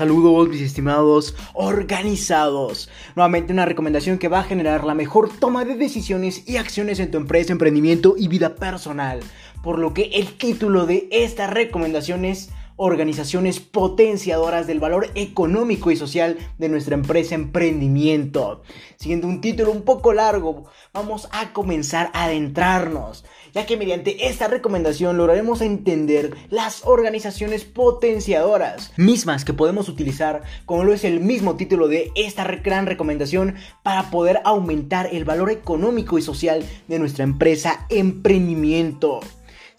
Saludos mis estimados organizados. Nuevamente una recomendación que va a generar la mejor toma de decisiones y acciones en tu empresa, emprendimiento y vida personal. Por lo que el título de esta recomendación es organizaciones potenciadoras del valor económico y social de nuestra empresa emprendimiento. Siguiendo un título un poco largo, vamos a comenzar a adentrarnos ya que mediante esta recomendación lograremos entender las organizaciones potenciadoras, mismas que podemos utilizar, como lo es el mismo título de esta gran recomendación, para poder aumentar el valor económico y social de nuestra empresa emprendimiento.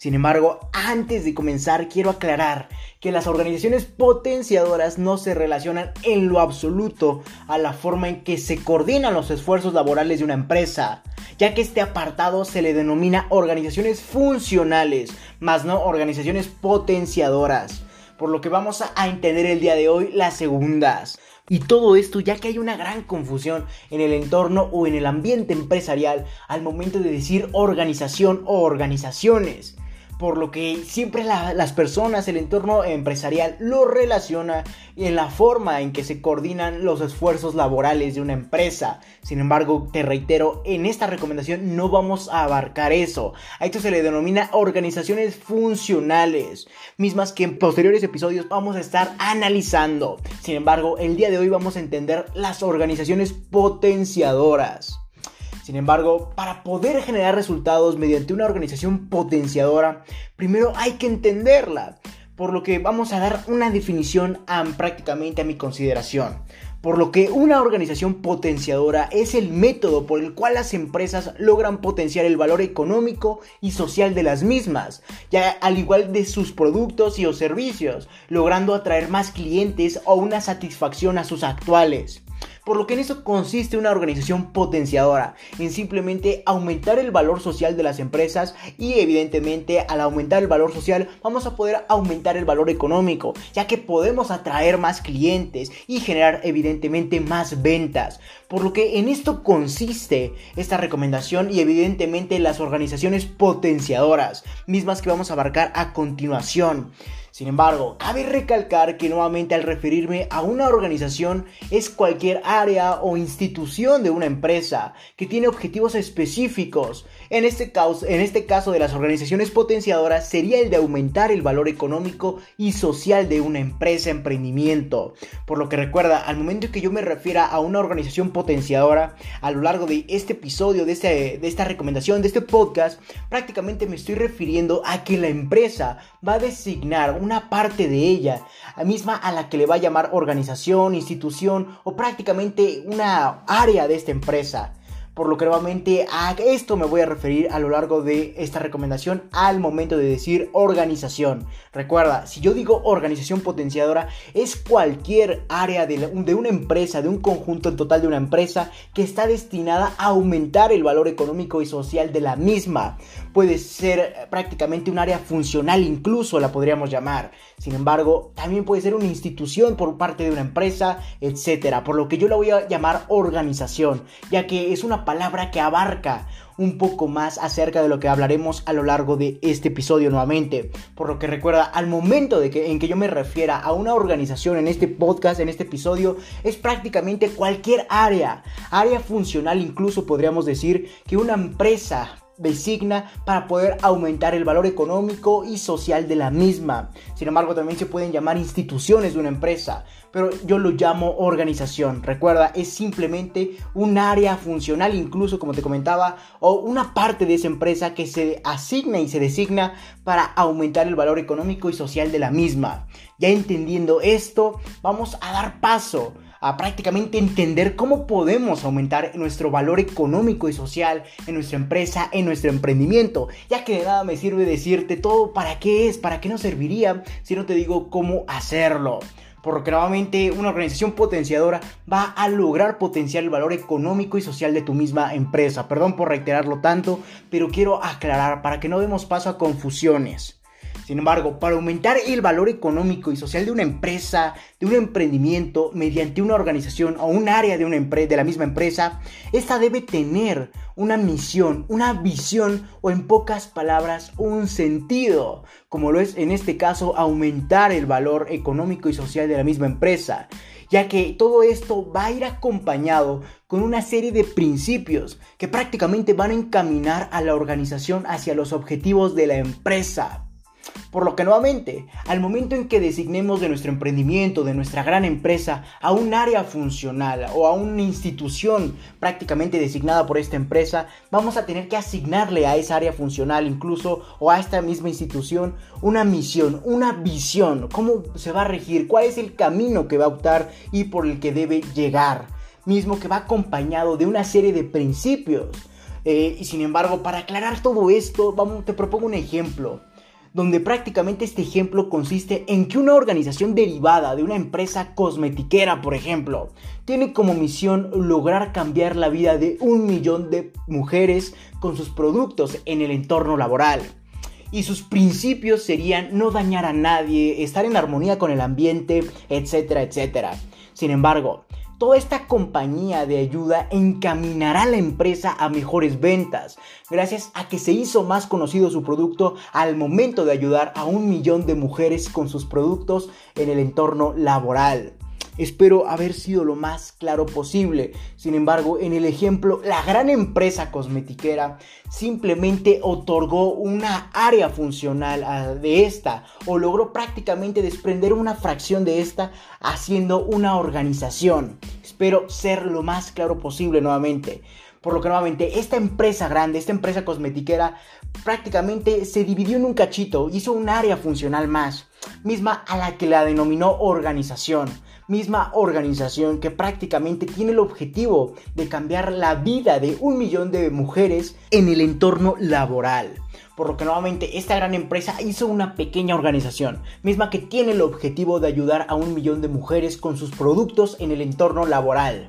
Sin embargo, antes de comenzar, quiero aclarar que las organizaciones potenciadoras no se relacionan en lo absoluto a la forma en que se coordinan los esfuerzos laborales de una empresa ya que este apartado se le denomina organizaciones funcionales, más no organizaciones potenciadoras. Por lo que vamos a entender el día de hoy las segundas. Y todo esto ya que hay una gran confusión en el entorno o en el ambiente empresarial al momento de decir organización o organizaciones por lo que siempre las personas, el entorno empresarial lo relaciona en la forma en que se coordinan los esfuerzos laborales de una empresa. Sin embargo, te reitero, en esta recomendación no vamos a abarcar eso. A esto se le denomina organizaciones funcionales, mismas que en posteriores episodios vamos a estar analizando. Sin embargo, el día de hoy vamos a entender las organizaciones potenciadoras. Sin embargo, para poder generar resultados mediante una organización potenciadora, primero hay que entenderla, por lo que vamos a dar una definición prácticamente a mi consideración. Por lo que una organización potenciadora es el método por el cual las empresas logran potenciar el valor económico y social de las mismas, ya al igual de sus productos y o servicios, logrando atraer más clientes o una satisfacción a sus actuales. Por lo que en eso consiste una organización potenciadora, en simplemente aumentar el valor social de las empresas y evidentemente al aumentar el valor social vamos a poder aumentar el valor económico, ya que podemos atraer más clientes y generar evidentemente más ventas. Por lo que en esto consiste esta recomendación y evidentemente las organizaciones potenciadoras, mismas que vamos a abarcar a continuación. Sin embargo, cabe recalcar que nuevamente al referirme a una organización es cualquier área o institución de una empresa que tiene objetivos específicos. En este, caso, en este caso de las organizaciones potenciadoras sería el de aumentar el valor económico y social de una empresa emprendimiento. Por lo que recuerda, al momento que yo me refiera a una organización potenciadora, a lo largo de este episodio, de, este, de esta recomendación, de este podcast, prácticamente me estoy refiriendo a que la empresa va a designar una parte de ella, la misma a la que le va a llamar organización, institución o prácticamente una área de esta empresa por lo que nuevamente a esto me voy a referir a lo largo de esta recomendación al momento de decir organización. Recuerda, si yo digo organización potenciadora, es cualquier área de, de una empresa, de un conjunto en total de una empresa que está destinada a aumentar el valor económico y social de la misma. Puede ser prácticamente un área funcional incluso, la podríamos llamar. Sin embargo, también puede ser una institución por parte de una empresa, etcétera. Por lo que yo la voy a llamar organización, ya que es una palabra que abarca un poco más acerca de lo que hablaremos a lo largo de este episodio nuevamente. Por lo que recuerda, al momento de que, en que yo me refiera a una organización en este podcast, en este episodio, es prácticamente cualquier área, área funcional incluso podríamos decir que una empresa designa para poder aumentar el valor económico y social de la misma. Sin embargo, también se pueden llamar instituciones de una empresa, pero yo lo llamo organización. Recuerda, es simplemente un área funcional, incluso como te comentaba, o una parte de esa empresa que se asigna y se designa para aumentar el valor económico y social de la misma. Ya entendiendo esto, vamos a dar paso a prácticamente entender cómo podemos aumentar nuestro valor económico y social en nuestra empresa, en nuestro emprendimiento, ya que de nada me sirve decirte todo para qué es, para qué nos serviría si no te digo cómo hacerlo. Por lo que nuevamente una organización potenciadora va a lograr potenciar el valor económico y social de tu misma empresa. Perdón por reiterarlo tanto, pero quiero aclarar para que no demos paso a confusiones. Sin embargo, para aumentar el valor económico y social de una empresa, de un emprendimiento, mediante una organización o un área de, una de la misma empresa, esta debe tener una misión, una visión o en pocas palabras un sentido, como lo es en este caso aumentar el valor económico y social de la misma empresa, ya que todo esto va a ir acompañado con una serie de principios que prácticamente van a encaminar a la organización hacia los objetivos de la empresa. Por lo que nuevamente, al momento en que designemos de nuestro emprendimiento, de nuestra gran empresa, a un área funcional o a una institución prácticamente designada por esta empresa, vamos a tener que asignarle a esa área funcional incluso o a esta misma institución una misión, una visión, cómo se va a regir, cuál es el camino que va a optar y por el que debe llegar, mismo que va acompañado de una serie de principios. Eh, y sin embargo, para aclarar todo esto, vamos, te propongo un ejemplo donde prácticamente este ejemplo consiste en que una organización derivada de una empresa cosmetiquera, por ejemplo, tiene como misión lograr cambiar la vida de un millón de mujeres con sus productos en el entorno laboral. Y sus principios serían no dañar a nadie, estar en armonía con el ambiente, etcétera, etcétera. Sin embargo, Toda esta compañía de ayuda encaminará a la empresa a mejores ventas, gracias a que se hizo más conocido su producto al momento de ayudar a un millón de mujeres con sus productos en el entorno laboral. Espero haber sido lo más claro posible. Sin embargo, en el ejemplo, la gran empresa cosmetiquera simplemente otorgó una área funcional de esta o logró prácticamente desprender una fracción de esta haciendo una organización. Espero ser lo más claro posible nuevamente. Por lo que nuevamente esta empresa grande, esta empresa cosmetiquera, prácticamente se dividió en un cachito, hizo un área funcional más, misma a la que la denominó organización misma organización que prácticamente tiene el objetivo de cambiar la vida de un millón de mujeres en el entorno laboral. Por lo que nuevamente esta gran empresa hizo una pequeña organización, misma que tiene el objetivo de ayudar a un millón de mujeres con sus productos en el entorno laboral.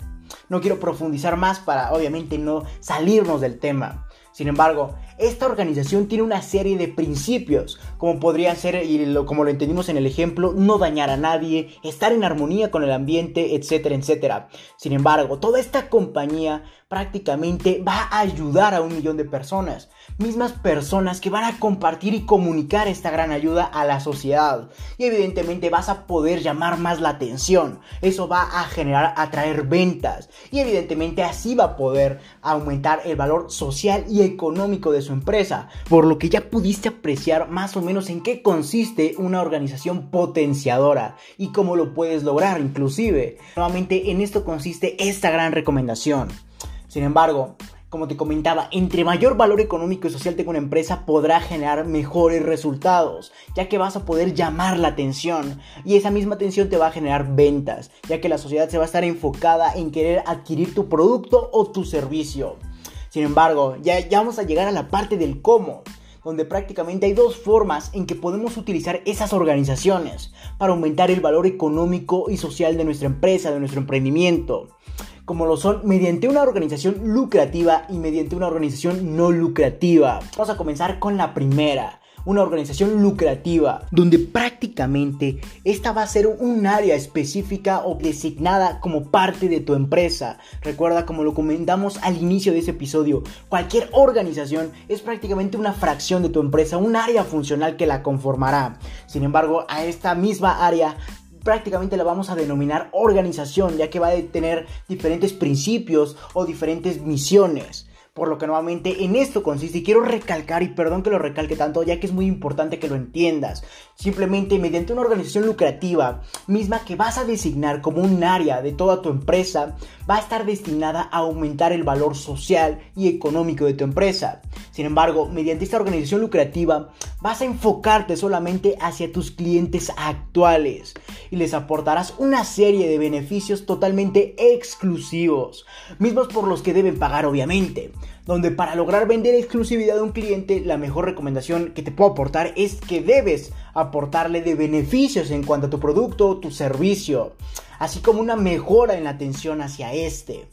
No quiero profundizar más para obviamente no salirnos del tema. Sin embargo, esta organización tiene una serie de principios, como podrían ser, y como lo entendimos en el ejemplo, no dañar a nadie, estar en armonía con el ambiente, etcétera, etcétera. Sin embargo, toda esta compañía prácticamente va a ayudar a un millón de personas. Mismas personas que van a compartir y comunicar esta gran ayuda a la sociedad. Y evidentemente vas a poder llamar más la atención. Eso va a generar, atraer ventas. Y evidentemente así va a poder aumentar el valor social y económico de su empresa. Por lo que ya pudiste apreciar más o menos en qué consiste una organización potenciadora y cómo lo puedes lograr inclusive. Nuevamente en esto consiste esta gran recomendación. Sin embargo, como te comentaba, entre mayor valor económico y social tenga una empresa, podrá generar mejores resultados, ya que vas a poder llamar la atención y esa misma atención te va a generar ventas, ya que la sociedad se va a estar enfocada en querer adquirir tu producto o tu servicio. Sin embargo, ya, ya vamos a llegar a la parte del cómo donde prácticamente hay dos formas en que podemos utilizar esas organizaciones para aumentar el valor económico y social de nuestra empresa, de nuestro emprendimiento como lo son mediante una organización lucrativa y mediante una organización no lucrativa. Vamos a comenzar con la primera una organización lucrativa, donde prácticamente esta va a ser un área específica o designada como parte de tu empresa. Recuerda como lo comentamos al inicio de ese episodio, cualquier organización es prácticamente una fracción de tu empresa, un área funcional que la conformará. Sin embargo, a esta misma área prácticamente la vamos a denominar organización, ya que va a tener diferentes principios o diferentes misiones. Por lo que nuevamente en esto consiste y quiero recalcar y perdón que lo recalque tanto ya que es muy importante que lo entiendas. Simplemente mediante una organización lucrativa misma que vas a designar como un área de toda tu empresa va a estar destinada a aumentar el valor social y económico de tu empresa. Sin embargo, mediante esta organización lucrativa vas a enfocarte solamente hacia tus clientes actuales y les aportarás una serie de beneficios totalmente exclusivos, mismos por los que deben pagar obviamente donde para lograr vender exclusividad a un cliente, la mejor recomendación que te puedo aportar es que debes aportarle de beneficios en cuanto a tu producto o tu servicio, así como una mejora en la atención hacia este.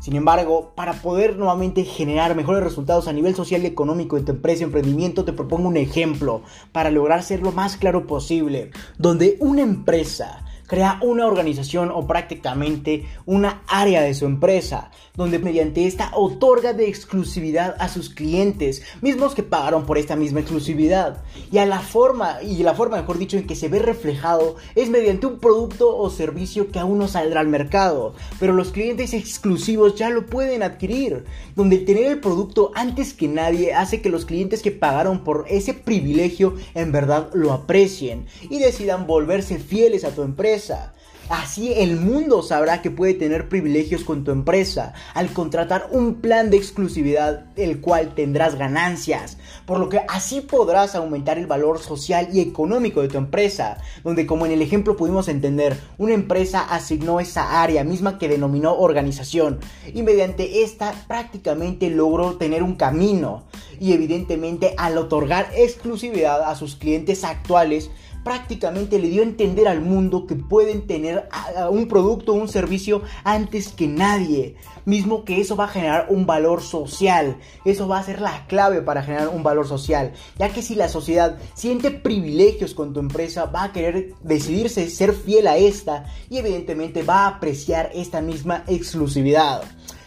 Sin embargo, para poder nuevamente generar mejores resultados a nivel social y económico en tu empresa y emprendimiento, te propongo un ejemplo para lograr ser lo más claro posible, donde una empresa crea una organización o prácticamente una área de su empresa, donde mediante esta otorga de exclusividad a sus clientes, mismos que pagaron por esta misma exclusividad. Y a la forma, y la forma mejor dicho, en que se ve reflejado es mediante un producto o servicio que aún no saldrá al mercado, pero los clientes exclusivos ya lo pueden adquirir, donde tener el producto antes que nadie hace que los clientes que pagaron por ese privilegio en verdad lo aprecien y decidan volverse fieles a tu empresa Así el mundo sabrá que puede tener privilegios con tu empresa al contratar un plan de exclusividad el cual tendrás ganancias, por lo que así podrás aumentar el valor social y económico de tu empresa, donde como en el ejemplo pudimos entender, una empresa asignó esa área misma que denominó organización y mediante esta prácticamente logró tener un camino y evidentemente al otorgar exclusividad a sus clientes actuales prácticamente le dio a entender al mundo que pueden tener un producto o un servicio antes que nadie. Mismo que eso va a generar un valor social. Eso va a ser la clave para generar un valor social. Ya que si la sociedad siente privilegios con tu empresa, va a querer decidirse ser fiel a esta y evidentemente va a apreciar esta misma exclusividad.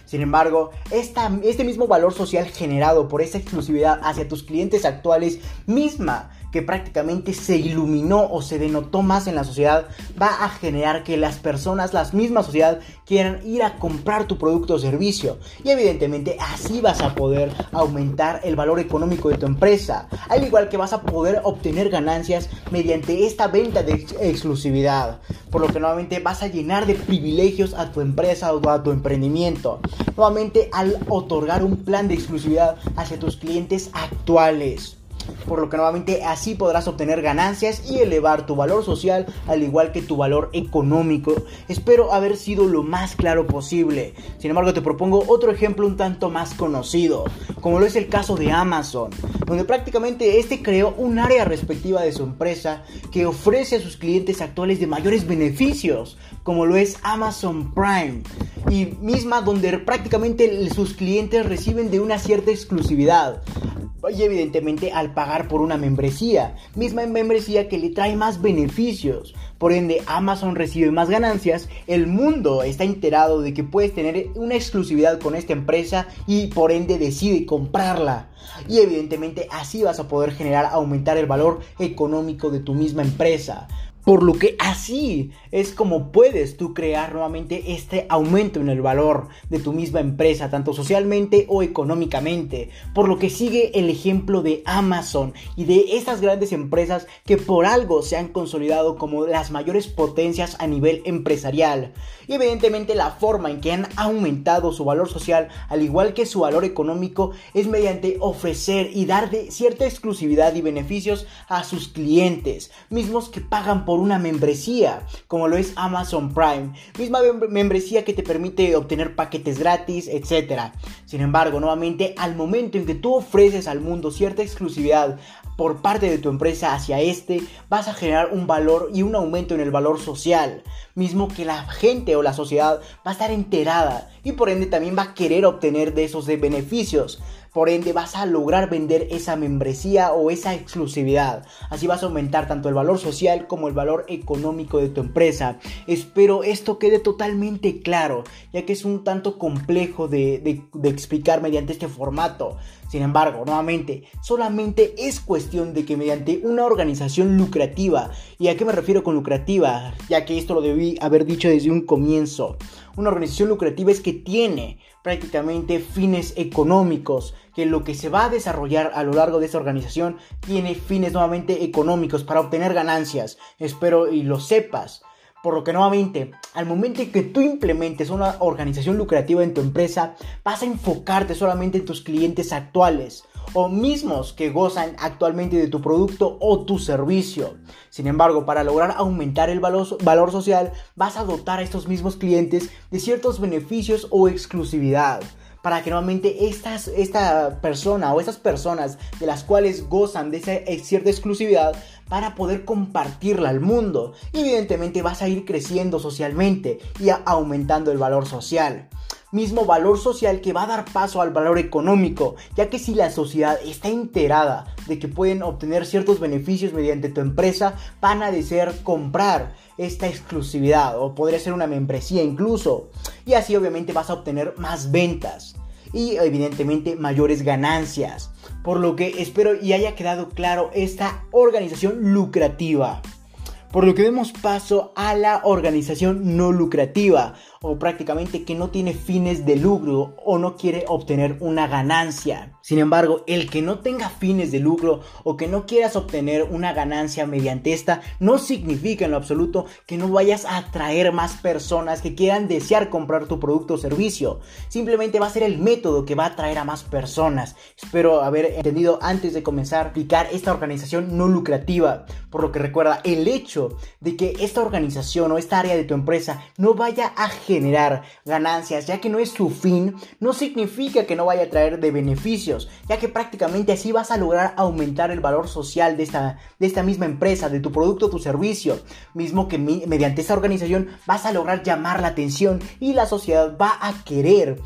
Sin embargo, este mismo valor social generado por esa exclusividad hacia tus clientes actuales misma que prácticamente se iluminó o se denotó más en la sociedad, va a generar que las personas, la misma sociedad, quieran ir a comprar tu producto o servicio. Y evidentemente así vas a poder aumentar el valor económico de tu empresa. Al igual que vas a poder obtener ganancias mediante esta venta de exclusividad. Por lo que nuevamente vas a llenar de privilegios a tu empresa o a tu emprendimiento. Nuevamente al otorgar un plan de exclusividad hacia tus clientes actuales por lo que nuevamente así podrás obtener ganancias y elevar tu valor social al igual que tu valor económico. Espero haber sido lo más claro posible. Sin embargo, te propongo otro ejemplo un tanto más conocido, como lo es el caso de Amazon, donde prácticamente este creó un área respectiva de su empresa que ofrece a sus clientes actuales de mayores beneficios, como lo es Amazon Prime, y misma donde prácticamente sus clientes reciben de una cierta exclusividad y evidentemente al pagar por una membresía, misma membresía que le trae más beneficios. Por ende, Amazon recibe más ganancias, el mundo está enterado de que puedes tener una exclusividad con esta empresa y por ende decide comprarla. Y evidentemente así vas a poder generar, aumentar el valor económico de tu misma empresa. Por lo que así es como puedes tú crear nuevamente este aumento en el valor de tu misma empresa, tanto socialmente o económicamente. Por lo que sigue el ejemplo de Amazon y de estas grandes empresas que por algo se han consolidado como las mayores potencias a nivel empresarial. Y evidentemente la forma en que han aumentado su valor social, al igual que su valor económico, es mediante ofrecer y dar de cierta exclusividad y beneficios a sus clientes, mismos que pagan por una membresía, como lo es Amazon Prime, misma membresía que te permite obtener paquetes gratis, etc. Sin embargo, nuevamente, al momento en que tú ofreces al mundo cierta exclusividad por parte de tu empresa hacia este, vas a generar un valor y un aumento en el valor social, mismo que la gente o la sociedad va a estar enterada y por ende también va a querer obtener de esos beneficios. Por ende vas a lograr vender esa membresía o esa exclusividad. Así vas a aumentar tanto el valor social como el valor económico de tu empresa. Espero esto quede totalmente claro, ya que es un tanto complejo de, explicar mediante este formato. Sin embargo, nuevamente, solamente es cuestión de que mediante una organización lucrativa, ¿y a qué me refiero con lucrativa? Ya que esto lo debí haber dicho desde un comienzo. Una organización lucrativa es que tiene prácticamente fines económicos, que lo que se va a desarrollar a lo largo de esta organización tiene fines nuevamente económicos para obtener ganancias. Espero y lo sepas. Por lo que nuevamente, al momento en que tú implementes una organización lucrativa en tu empresa, vas a enfocarte solamente en tus clientes actuales o mismos que gozan actualmente de tu producto o tu servicio. Sin embargo, para lograr aumentar el valor, social, vas a dotar a estos mismos clientes de ciertos beneficios o exclusividad para que nuevamente estas, esta persona o estas personas de las cuales gozan de esa cierta exclusividad para poder compartirla al mundo. Y evidentemente vas a ir creciendo socialmente y aumentando el valor social. Mismo valor social que va a dar paso al valor económico, ya que si la sociedad está enterada de que pueden obtener ciertos beneficios mediante tu empresa, van a desear comprar esta exclusividad o podría ser una membresía incluso. Y así obviamente vas a obtener más ventas y evidentemente mayores ganancias. Por lo que espero y haya quedado claro esta organización lucrativa. Por lo que demos paso a la organización no lucrativa o prácticamente que no tiene fines de lucro o no quiere obtener una ganancia. Sin embargo, el que no tenga fines de lucro o que no quieras obtener una ganancia mediante esta no significa en lo absoluto que no vayas a atraer más personas que quieran desear comprar tu producto o servicio. Simplemente va a ser el método que va a atraer a más personas. Espero haber entendido antes de comenzar a aplicar esta organización no lucrativa. Por lo que recuerda, el hecho de que esta organización o esta área de tu empresa no vaya a generar ganancias, ya que no es su fin, no significa que no vaya a traer de beneficios, ya que prácticamente así vas a lograr aumentar el valor social de esta, de esta misma empresa, de tu producto o tu servicio, mismo que mediante esta organización vas a lograr llamar la atención y la sociedad va a querer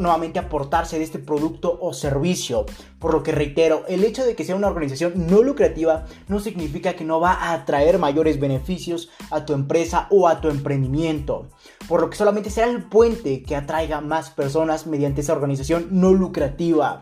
nuevamente aportarse de este producto o servicio. Por lo que reitero, el hecho de que sea una organización no lucrativa no significa que no va a atraer mayores beneficios a tu empresa o a tu emprendimiento. Por lo que solamente será el puente que atraiga más personas mediante esa organización no lucrativa.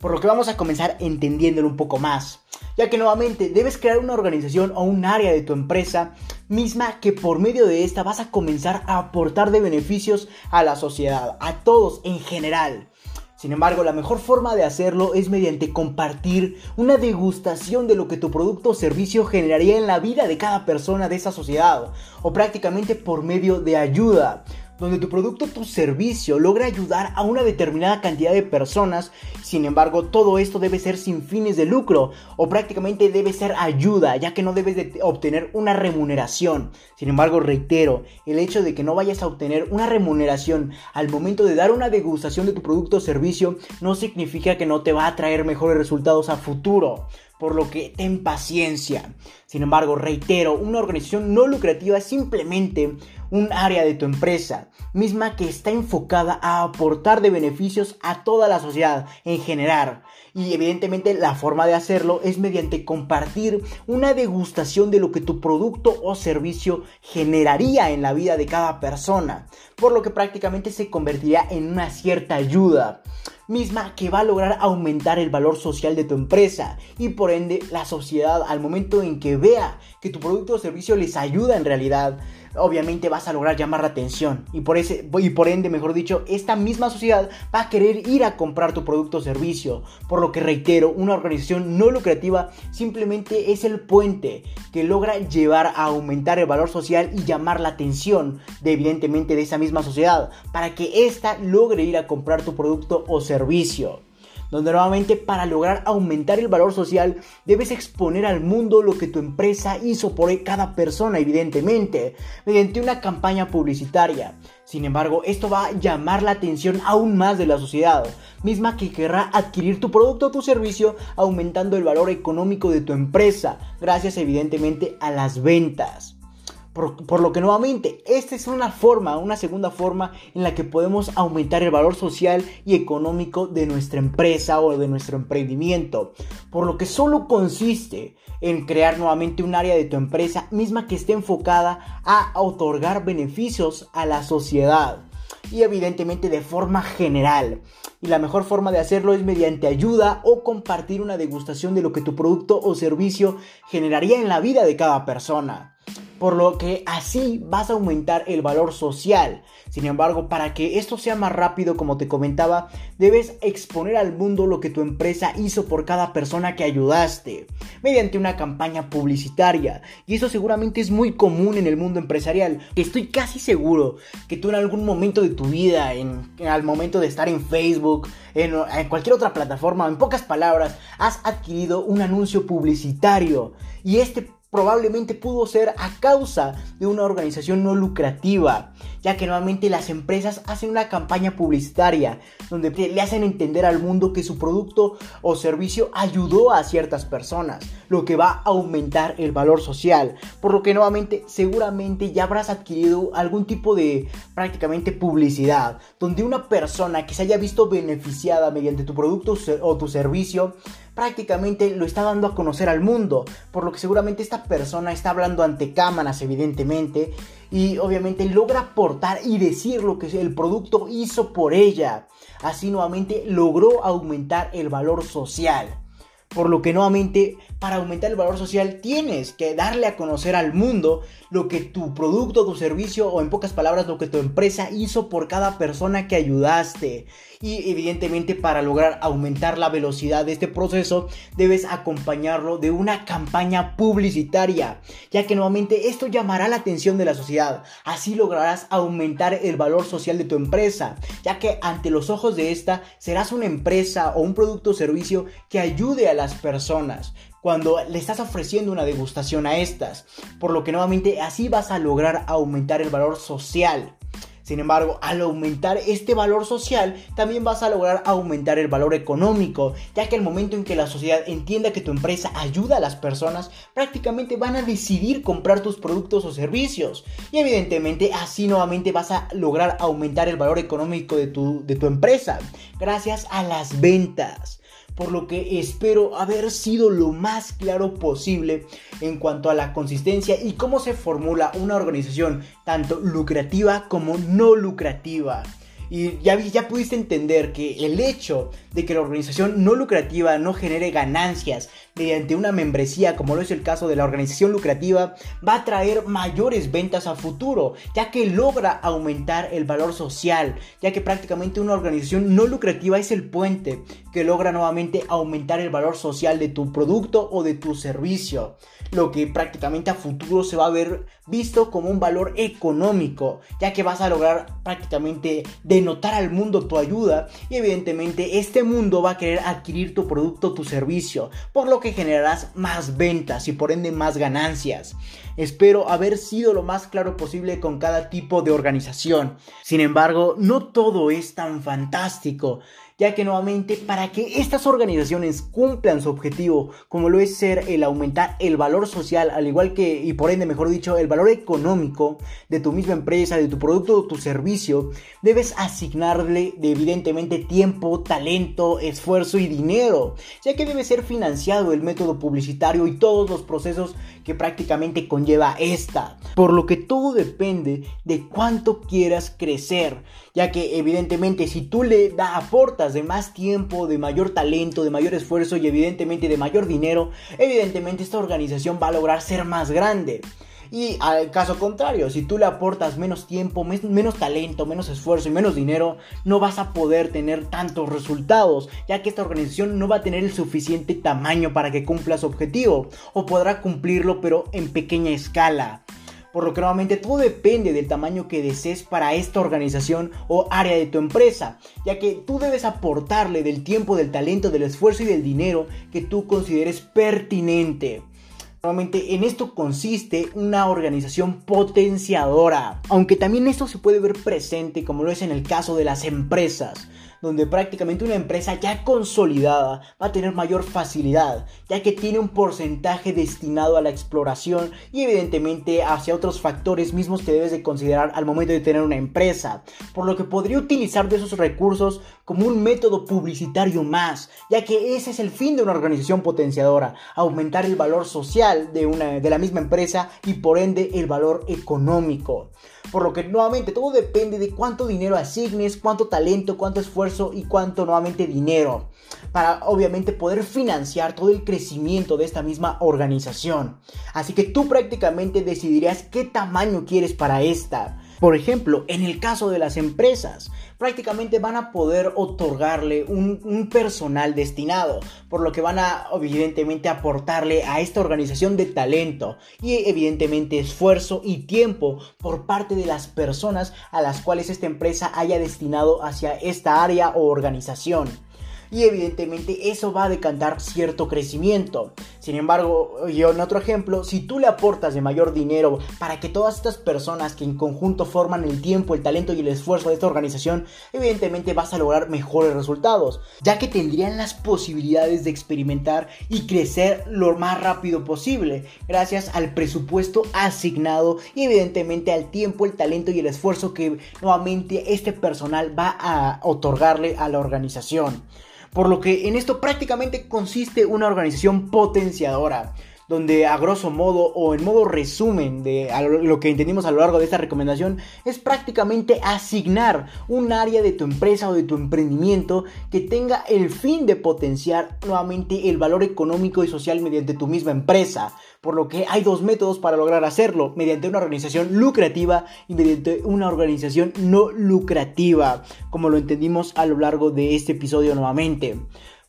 Por lo que vamos a comenzar entendiéndolo un poco más ya que nuevamente debes crear una organización o un área de tu empresa misma que por medio de esta vas a comenzar a aportar de beneficios a la sociedad, a todos en general. Sin embargo, la mejor forma de hacerlo es mediante compartir una degustación de lo que tu producto o servicio generaría en la vida de cada persona de esa sociedad, o prácticamente por medio de ayuda donde tu producto o tu servicio logra ayudar a una determinada cantidad de personas, sin embargo todo esto debe ser sin fines de lucro o prácticamente debe ser ayuda, ya que no debes de obtener una remuneración. Sin embargo, reitero, el hecho de que no vayas a obtener una remuneración al momento de dar una degustación de tu producto o servicio no significa que no te va a traer mejores resultados a futuro por lo que ten paciencia. Sin embargo, reitero, una organización no lucrativa es simplemente un área de tu empresa, misma que está enfocada a aportar de beneficios a toda la sociedad en general. Y evidentemente la forma de hacerlo es mediante compartir una degustación de lo que tu producto o servicio generaría en la vida de cada persona, por lo que prácticamente se convertiría en una cierta ayuda misma que va a lograr aumentar el valor social de tu empresa y por ende la sociedad al momento en que vea que tu producto o servicio les ayuda en realidad obviamente vas a lograr llamar la atención y por, ese, y por ende, mejor dicho, esta misma sociedad va a querer ir a comprar tu producto o servicio. Por lo que reitero, una organización no lucrativa simplemente es el puente que logra llevar a aumentar el valor social y llamar la atención de evidentemente de esa misma sociedad para que ésta logre ir a comprar tu producto o servicio donde nuevamente para lograr aumentar el valor social debes exponer al mundo lo que tu empresa hizo por cada persona, evidentemente, mediante una campaña publicitaria. Sin embargo, esto va a llamar la atención aún más de la sociedad, misma que querrá adquirir tu producto o tu servicio aumentando el valor económico de tu empresa, gracias evidentemente a las ventas. Por, lo que nuevamente, esta es una forma, una segunda forma en la que podemos aumentar el valor social y económico de nuestra empresa o de nuestro emprendimiento. Por lo que solo consiste en crear nuevamente un área de tu empresa misma que esté enfocada a otorgar beneficios a la sociedad y evidentemente de forma general. Y la mejor forma de hacerlo es mediante ayuda o compartir una degustación de lo que tu producto o servicio generaría en la vida de cada persona por lo que así vas a aumentar el valor social. Sin embargo, para que esto sea más rápido, como te comentaba, debes exponer al mundo lo que tu empresa hizo por cada persona que ayudaste, mediante una campaña publicitaria. Y eso seguramente es muy común en el mundo empresarial. Estoy casi seguro que tú en algún momento de tu vida, en, al momento de estar en Facebook, en, en cualquier otra plataforma, en pocas palabras, has adquirido un anuncio publicitario. Y este probablemente pudo ser a causa de una organización no lucrativa, ya que normalmente las empresas hacen una campaña publicitaria donde le hacen entender al mundo que su producto o servicio ayudó a ciertas personas, lo que va a aumentar el valor social, por lo que nuevamente seguramente ya habrás adquirido algún tipo de prácticamente publicidad, donde una persona que se haya visto beneficiada mediante tu producto o tu servicio prácticamente lo está dando a conocer al mundo, por lo que seguramente esta persona está hablando ante cámaras evidentemente y obviamente logra aportar y decir lo que el producto hizo por ella. Así nuevamente logró aumentar el valor social. Por lo que nuevamente, para aumentar el valor social, tienes que darle a conocer al mundo lo que tu producto, tu servicio o en pocas palabras lo que tu empresa hizo por cada persona que ayudaste. Y evidentemente para lograr aumentar la velocidad de este proceso debes acompañarlo de una campaña publicitaria, ya que nuevamente esto llamará la atención de la sociedad. Así lograrás aumentar el valor social de tu empresa, ya que ante los ojos de esta serás una empresa o un producto o servicio que ayude a las personas cuando le estás ofreciendo una degustación a estas, por lo que nuevamente así vas a lograr aumentar el valor social. Sin embargo, al aumentar este valor social, también vas a lograr aumentar el valor económico, ya que el momento en que la sociedad entienda que tu empresa ayuda a las personas, prácticamente van a decidir comprar tus productos o servicios. Y evidentemente así nuevamente vas a lograr aumentar el valor económico de tu, de tu empresa, gracias a las ventas por lo que espero haber sido lo más claro posible en cuanto a la consistencia y cómo se formula una organización tanto lucrativa como no lucrativa. Y ya, ya pudiste entender que el hecho de que la organización no lucrativa no genere ganancias mediante una membresía, como lo es el caso de la organización lucrativa, va a traer mayores ventas a futuro, ya que logra aumentar el valor social, ya que prácticamente una organización no lucrativa es el puente que logra nuevamente aumentar el valor social de tu producto o de tu servicio, lo que prácticamente a futuro se va a ver visto como un valor económico, ya que vas a lograr prácticamente denotar al mundo tu ayuda y evidentemente este mundo va a querer adquirir tu producto tu servicio, por lo que generarás más ventas y por ende más ganancias. Espero haber sido lo más claro posible con cada tipo de organización. Sin embargo, no todo es tan fantástico ya que nuevamente para que estas organizaciones cumplan su objetivo, como lo es ser el aumentar el valor social, al igual que, y por ende, mejor dicho, el valor económico de tu misma empresa, de tu producto o tu servicio, debes asignarle evidentemente tiempo, talento, esfuerzo y dinero, ya que debe ser financiado el método publicitario y todos los procesos que prácticamente conlleva esta. Por lo que todo depende de cuánto quieras crecer, ya que evidentemente si tú le da, aportas de más tiempo, de mayor talento, de mayor esfuerzo y evidentemente de mayor dinero, evidentemente esta organización va a lograr ser más grande. Y al caso contrario, si tú le aportas menos tiempo, menos talento, menos esfuerzo y menos dinero, no vas a poder tener tantos resultados, ya que esta organización no va a tener el suficiente tamaño para que cumpla su objetivo, o podrá cumplirlo pero en pequeña escala por lo que nuevamente todo depende del tamaño que desees para esta organización o área de tu empresa, ya que tú debes aportarle del tiempo, del talento, del esfuerzo y del dinero que tú consideres pertinente. Nuevamente, en esto consiste una organización potenciadora, aunque también esto se puede ver presente como lo es en el caso de las empresas donde prácticamente una empresa ya consolidada va a tener mayor facilidad, ya que tiene un porcentaje destinado a la exploración y evidentemente hacia otros factores mismos que debes de considerar al momento de tener una empresa, por lo que podría utilizar de esos recursos como un método publicitario más, ya que ese es el fin de una organización potenciadora, aumentar el valor social de, una, de la misma empresa y por ende el valor económico. Por lo que nuevamente todo depende de cuánto dinero asignes, cuánto talento, cuánto esfuerzo y cuánto nuevamente dinero. Para obviamente poder financiar todo el crecimiento de esta misma organización. Así que tú prácticamente decidirás qué tamaño quieres para esta. Por ejemplo, en el caso de las empresas, prácticamente van a poder otorgarle un, personal destinado, por lo que van a evidentemente aportarle a esta organización de talento y evidentemente esfuerzo y tiempo por parte de las personas a las cuales esta empresa haya destinado hacia esta área o organización y evidentemente eso va a decantar cierto crecimiento. Sin embargo, yo en otro ejemplo, si tú le aportas de mayor dinero para que todas estas personas que en conjunto forman el tiempo, el talento y el esfuerzo de esta organización, evidentemente vas a lograr mejores resultados, ya que tendrían las posibilidades de experimentar y crecer lo más rápido posible, gracias al presupuesto asignado y evidentemente al tiempo, el talento y el esfuerzo que nuevamente este personal va a otorgarle a la organización. Por lo que en esto prácticamente consiste una organización potenciadora donde a grosso modo o en modo resumen de lo que entendimos a lo largo de esta recomendación es prácticamente asignar un área de tu empresa o de tu emprendimiento que tenga el fin de potenciar nuevamente el valor económico y social mediante tu misma empresa. Por lo que hay dos métodos para lograr hacerlo, mediante una organización lucrativa y mediante una organización no lucrativa, como lo entendimos a lo largo de este episodio nuevamente.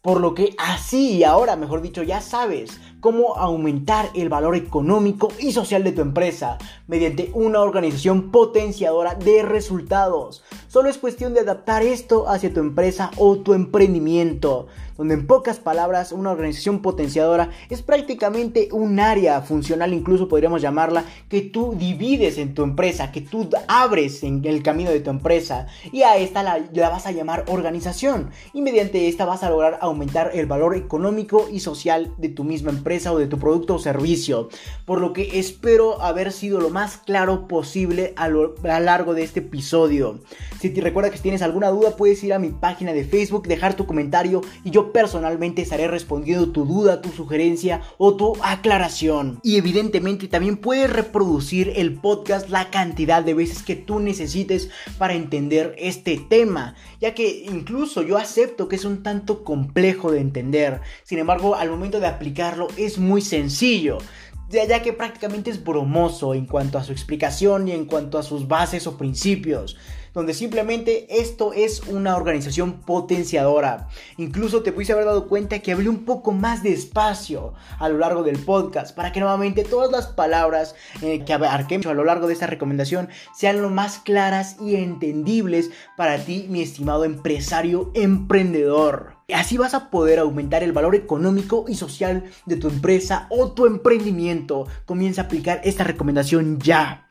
Por lo que así y ahora, mejor dicho, ya sabes cómo aumentar el valor económico y social de tu empresa mediante una organización potenciadora de resultados. Solo es cuestión de adaptar esto hacia tu empresa o tu emprendimiento, donde en pocas palabras una organización potenciadora es prácticamente un área funcional, incluso podríamos llamarla, que tú divides en tu empresa, que tú abres en el camino de tu empresa y a esta la, vas a llamar organización y mediante esta vas a lograr aumentar el valor económico y social de tu misma empresa o de tu producto o servicio. Por lo que espero haber sido lo más claro posible a lo largo de este episodio. Si te recuerda que si tienes alguna duda puedes ir a mi página de Facebook, dejar tu comentario y yo personalmente estaré respondiendo tu duda, tu sugerencia o tu aclaración. Y evidentemente también puedes reproducir el podcast la cantidad de veces que tú necesites para entender este tema, ya que incluso yo acepto que es un tanto complejo de entender. Sin embargo, al momento de aplicarlo es muy sencillo, ya que prácticamente es bromoso en cuanto a su explicación y en cuanto a sus bases o principios donde simplemente esto es una organización potenciadora. Incluso te pudiste haber dado cuenta que hablé un poco más despacio a lo largo del podcast para que nuevamente todas las palabras eh, que abarquemos a lo largo de esta recomendación sean lo más claras y entendibles para ti, mi estimado empresario emprendedor. Así vas a poder aumentar el valor económico y social de tu empresa o tu emprendimiento. Comienza a aplicar esta recomendación ya.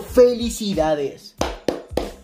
felicidades.